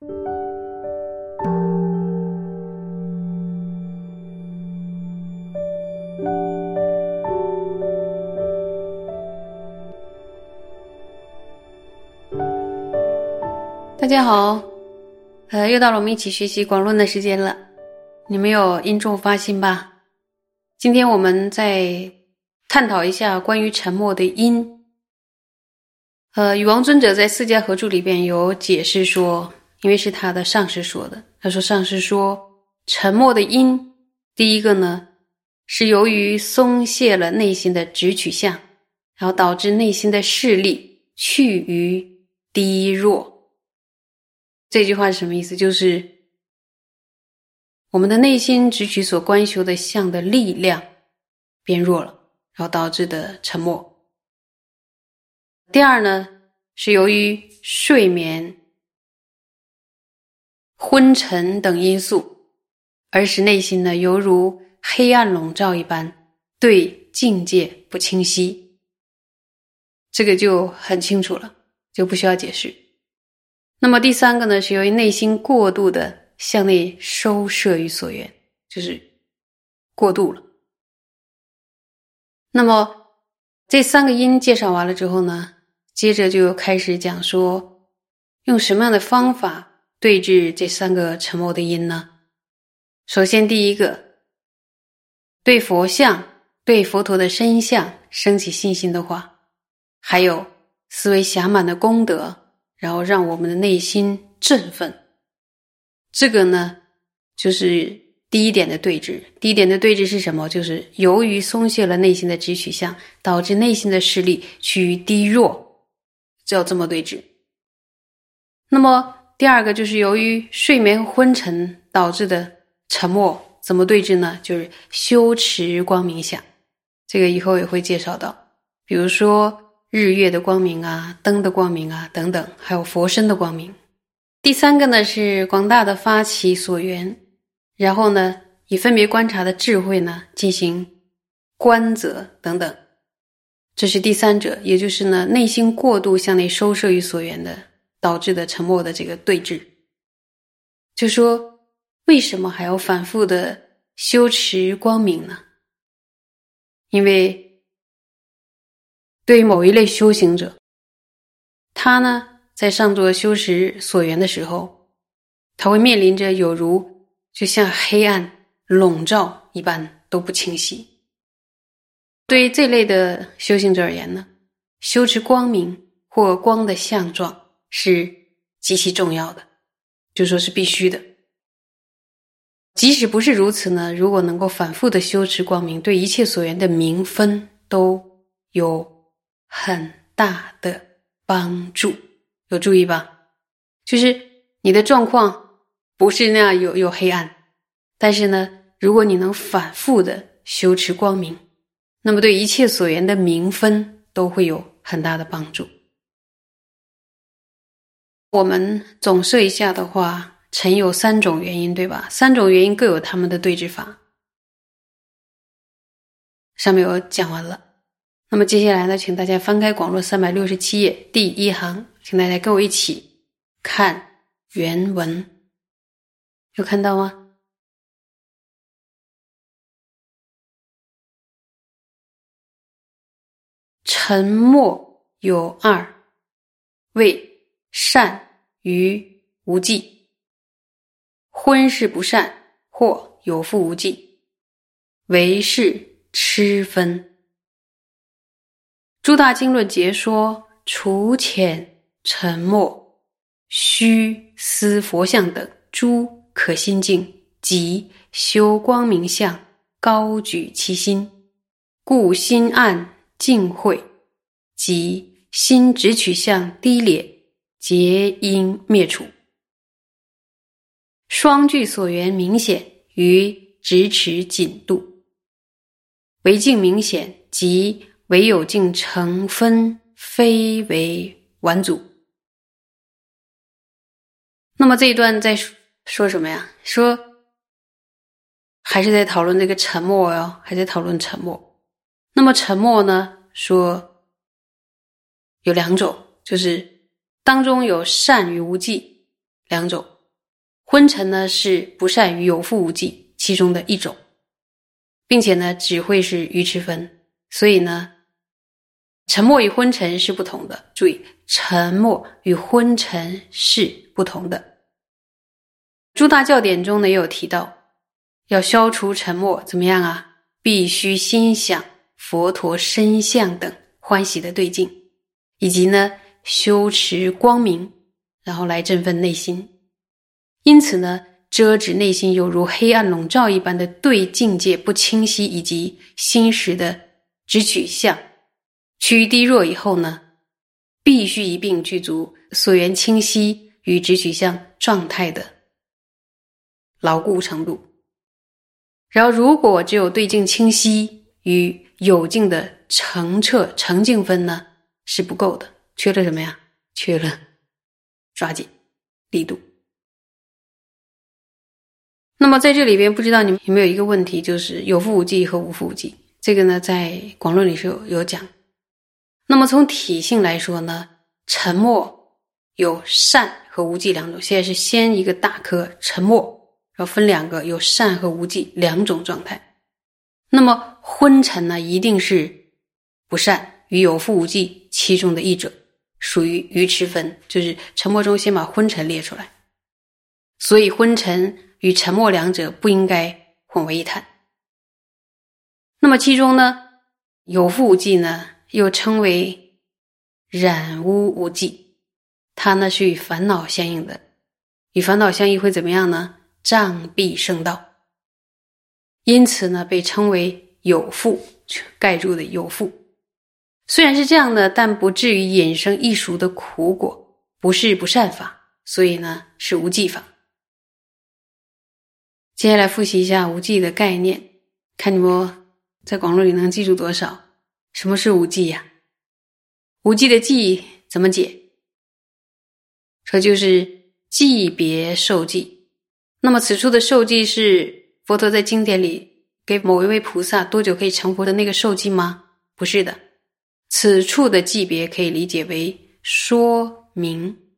大家好，呃，又到了我们一起学习广论的时间了。你们有因重发心吧？今天我们再探讨一下关于沉默的因。呃，与王尊者在《四家合著》里边有解释说，因为是他的上师说的，他说上师说沉默的因，第一个呢是由于松懈了内心的直取向，然后导致内心的势力趋于低弱。这句话是什么意思？就是我们的内心直取所观修的相的力量变弱了，然后导致的沉默。第二呢，是由于睡眠、昏沉等因素，而使内心呢犹如黑暗笼罩一般，对境界不清晰。这个就很清楚了，就不需要解释。那么第三个呢，是由于内心过度的。向内收摄于所缘，就是过度了。那么这三个因介绍完了之后呢，接着就开始讲说，用什么样的方法对治这三个沉默的因呢？首先，第一个，对佛像、对佛陀的身相升起信心的话，还有思维暇满的功德，然后让我们的内心振奋。这个呢，就是第一点的对峙。第一点的对峙是什么？就是由于松懈了内心的直取向，导致内心的势力趋于低弱，就要这么对峙。那么第二个就是由于睡眠昏沉导致的沉默，怎么对峙呢？就是修持光明想。这个以后也会介绍到，比如说日月的光明啊，灯的光明啊等等，还有佛身的光明。第三个呢是广大的发起所缘，然后呢以分别观察的智慧呢进行观则等等，这是第三者，也就是呢内心过度向内收摄于所缘的导致的沉默的这个对峙。就说为什么还要反复的修持光明呢？因为对于某一类修行者，他呢。在上座修持所缘的时候，他会面临着有如就像黑暗笼罩一般都不清晰。对于这类的修行者而言呢，修持光明或光的相状是极其重要的，就说是必须的。即使不是如此呢，如果能够反复的修持光明，对一切所缘的明分都有很大的帮助。有注意吧？就是你的状况不是那样有有黑暗，但是呢，如果你能反复的修持光明，那么对一切所缘的明分都会有很大的帮助。我们总设一下的话，曾有三种原因，对吧？三种原因各有他们的对治法。上面我讲完了，那么接下来呢，请大家翻开广络三百六十七页第一行。请大家跟我一起看原文，有看到吗？沉默有二，为善于无忌。昏事不善，或有负无忌，为是痴分。诸大经论解说，除浅。沉默、虚思佛像等诸可心境，即修光明相，高举其心，故心暗静慧，即心直取向低劣，皆应灭除。双句所缘明显于直持紧度，为境明显，即唯有境成分，非为完组。那么这一段在说什么呀？说还是在讨论这个沉默哟，还在讨论沉默。那么沉默呢？说有两种，就是当中有善与无忌两种。昏沉呢是不善与有覆无忌其中的一种，并且呢只会是愚痴分，所以呢，沉默与昏沉是不同的。注意，沉默与昏沉是不同的。诸大教典中呢也有提到，要消除沉默，怎么样啊？必须心想佛陀身相等欢喜的对境，以及呢修持光明，然后来振奋内心。因此呢，遮止内心犹如黑暗笼罩一般的对境界不清晰，以及心识的直取向趋于低弱以后呢，必须一并具足所缘清晰与直取向状态的牢固程度。然后，如果只有对境清晰与有境的澄澈澄净分呢，是不够的，缺了什么呀？缺了抓紧力度。那么在这里边，不知道你们有没有一个问题，就是有覆无忌和无覆无忌，这个呢，在广论里是有有讲。那么从体性来说呢，沉默有善和无忌两种。现在是先一个大科沉默，然后分两个，有善和无忌两种状态。那么昏沉呢，一定是不善与有覆无忌其中的一者，属于愚痴分，就是沉默中先把昏沉列出来。所以昏沉。与沉默两者不应该混为一谈。那么其中呢，有覆无忌呢，又称为染污无忌，它呢是与烦恼相应的，与烦恼相应会怎么样呢？障蔽圣道。因此呢，被称为有覆，盖住的有覆。虽然是这样的，但不至于引生异熟的苦果，不是不善法，所以呢是无记法。接下来复习一下无忌的概念，看你们在广络里能记住多少？什么是无忌呀？无忌的忌怎么解？说就是记别受记。那么此处的受记是佛陀在经典里给某一位菩萨多久可以成佛的那个受记吗？不是的，此处的记别可以理解为说明。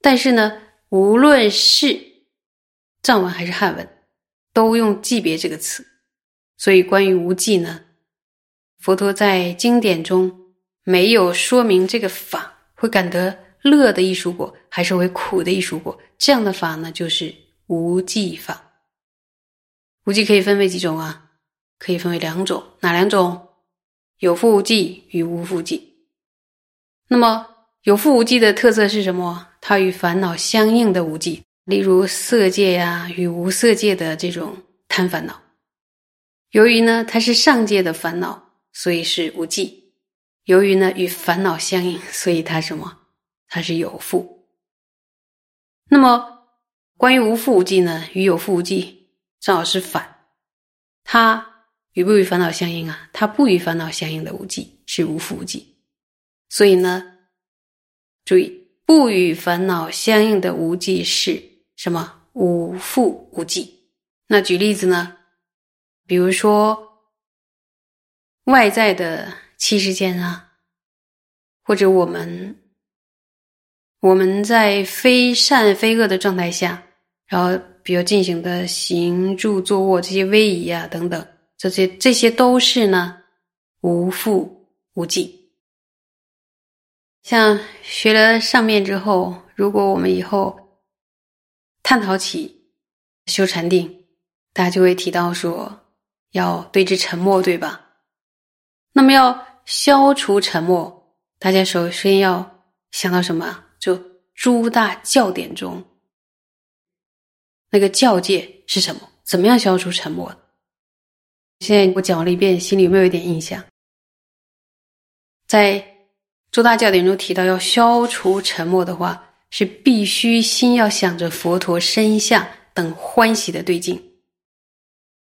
但是呢，无论是。藏文还是汉文，都用“记别”这个词，所以关于无记呢，佛陀在经典中没有说明这个法会感得乐的艺术果，还是为苦的艺术果。这样的法呢，就是无记法。无记可以分为几种啊？可以分为两种，哪两种？有覆无忌与无覆记。那么有覆无忌的特色是什么？它与烦恼相应的无忌。例如色界呀，与无色界的这种贪烦恼，由于呢它是上界的烦恼，所以是无忌；由于呢与烦恼相应，所以它什么？它是有覆。那么关于无复无忌呢？与有复无忌正好是反，它与不与烦恼相应啊？它不与烦恼相应的无记是无复无记，所以呢，注意不与烦恼相应的无记是。什么无复无记？那举例子呢？比如说外在的七世间啊，或者我们我们在非善非恶的状态下，然后比如进行的行住坐卧这些威仪啊等等，这些这些都是呢无复无尽。像学了上面之后，如果我们以后。探讨起修禅定，大家就会提到说要对治沉默，对吧？那么要消除沉默，大家首先要想到什么？就诸大教典中那个教界是什么？怎么样消除沉默的？现在我讲了一遍，心里有没有一点印象？在诸大教典中提到要消除沉默的话。是必须心要想着佛陀身相等欢喜的对境，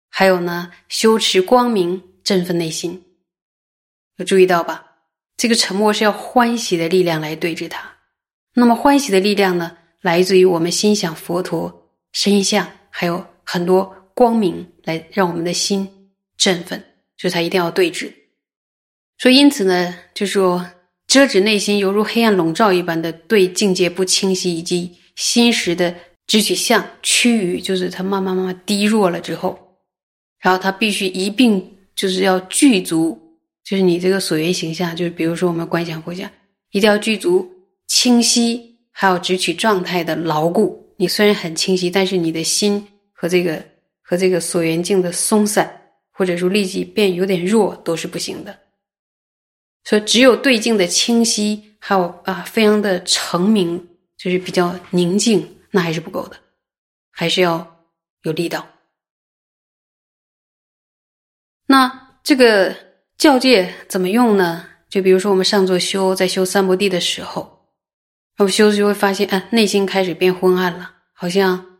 还有呢，修持光明，振奋内心。有注意到吧？这个沉默是要欢喜的力量来对治它。那么欢喜的力量呢，来自于我们心想佛陀身相，还有很多光明来让我们的心振奋，就是它一定要对治。所以因此呢，就说。遮止内心犹如黑暗笼罩一般的对境界不清晰以及心识的直取相趋于，就是它慢慢慢慢低弱了之后，然后它必须一并就是要具足，就是你这个所缘形象，就是比如说我们观想佛像，一定要具足清晰，还有直取状态的牢固。你虽然很清晰，但是你的心和这个和这个所缘境的松散，或者说立即变有点弱，都是不行的。所以只有对境的清晰，还有啊，非常的澄明，就是比较宁静。那还是不够的，还是要有力道。那这个教界怎么用呢？就比如说我们上座修，在修三摩地的时候，我们修就会发现，啊，内心开始变昏暗了，好像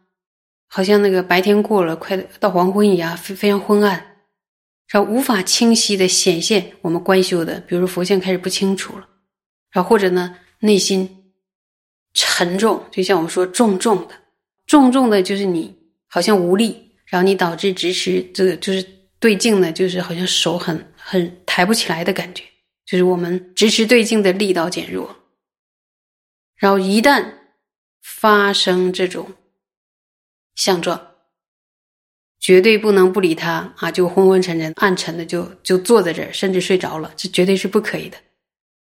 好像那个白天过了，快到黄昏一样，非非常昏暗，然后无法清晰的显现我们观修的，比如说佛像开始不清楚了，然后或者呢，内心。沉重，就像我们说重重的，重重的，就是你好像无力，然后你导致直持这个就是对镜呢，就是好像手很很抬不起来的感觉，就是我们直持对镜的力道减弱。然后一旦发生这种相状，绝对不能不理他啊，就昏昏沉沉、暗沉的就就坐在这儿，甚至睡着了，这绝对是不可以的。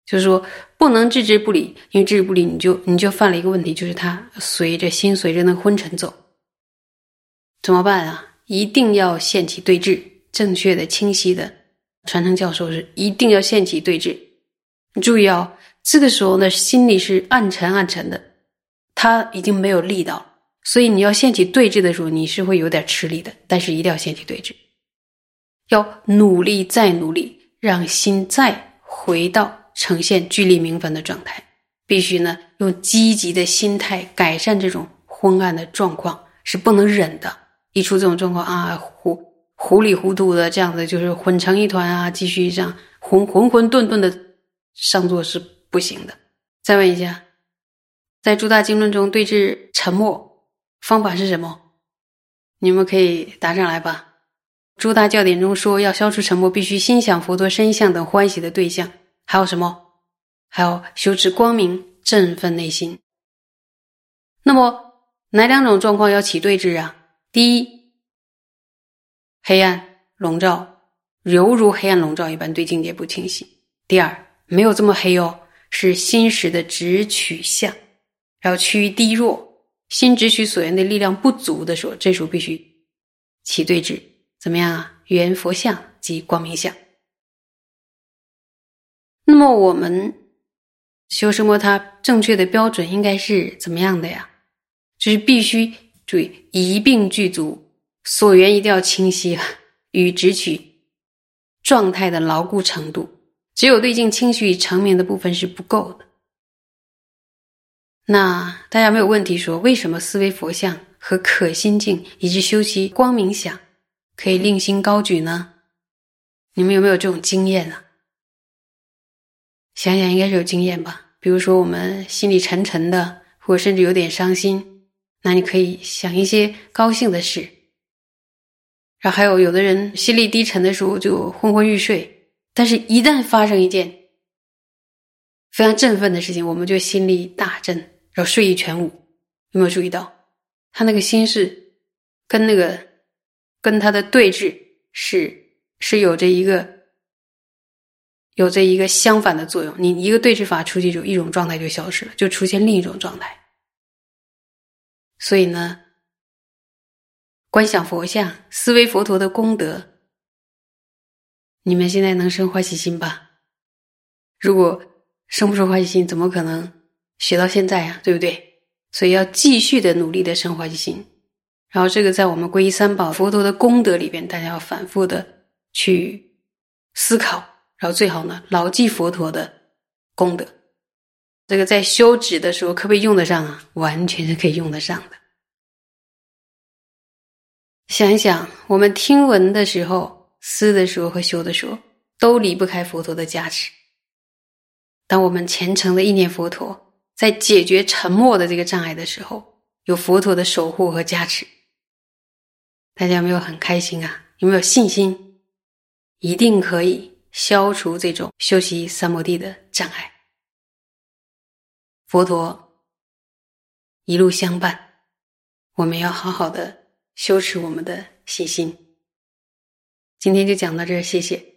就是说，不能置之不理，因为置之不理，你就你就犯了一个问题，就是他随着心随着那昏沉走，怎么办啊？一定要现起对峙，正确的、清晰的传承教授是一定要现起对峙。注意哦，这个时候呢，心里是暗沉暗沉的，他已经没有力道了，所以你要现起对峙的时候，你是会有点吃力的，但是一定要现起对峙，要努力再努力，让心再回到。呈现聚力明分的状态，必须呢用积极的心态改善这种昏暗的状况，是不能忍的。一出这种状况啊，糊糊里糊涂的这样子，就是混成一团啊，继续这样混混混沌沌的上座是不行的。再问一下，在诸大经论中对峙沉默方法是什么？你们可以答上来吧。诸大教典中说，要消除沉默，必须心想佛陀身相等欢喜的对象。还有什么？还有修持光明，振奋内心。那么哪两种状况要起对峙啊？第一，黑暗笼罩，犹如黑暗笼罩一般，对境界不清晰；第二，没有这么黑哦，是心识的直取向，然后趋于低弱，心直取所缘的力量不足的时候，这时候必须起对峙。怎么样啊？圆佛像及光明相。那么我们修什么？它正确的标准应该是怎么样的呀？就是必须注意一并具足，所缘一定要清晰，与直取状态的牢固程度。只有对境清晰与成明的部分是不够的。那大家没有问题说，为什么思维佛像和可心境以及修习光明想可以令心高举呢？你们有没有这种经验呢？想想应该是有经验吧，比如说我们心里沉沉的，或甚至有点伤心，那你可以想一些高兴的事。然后还有有的人心里低沉的时候就昏昏欲睡，但是一旦发生一件非常振奋的事情，我们就心里大振，然后睡意全无。有没有注意到，他那个心是跟那个跟他的对峙是是有着一个。有着一个相反的作用，你一个对峙法出去，就一种状态就消失了，就出现另一种状态。所以呢，观想佛像，思维佛陀的功德，你们现在能生欢喜心吧？如果生不出欢喜心，怎么可能学到现在呀？对不对？所以要继续的努力的生欢喜心。然后这个在我们皈依三宝、佛陀的功德里边，大家要反复的去思考。然后最好呢，牢记佛陀的功德。这个在修止的时候，可不可以用得上啊？完全是可以用得上的。想一想，我们听闻的时候、思的时候和修的时候，都离不开佛陀的加持。当我们虔诚的意念佛陀，在解决沉默的这个障碍的时候，有佛陀的守护和加持，大家有没有很开心啊？有没有信心？一定可以。消除这种修习三摩地的障碍，佛陀一路相伴，我们要好好的修持我们的信心。今天就讲到这儿，谢谢。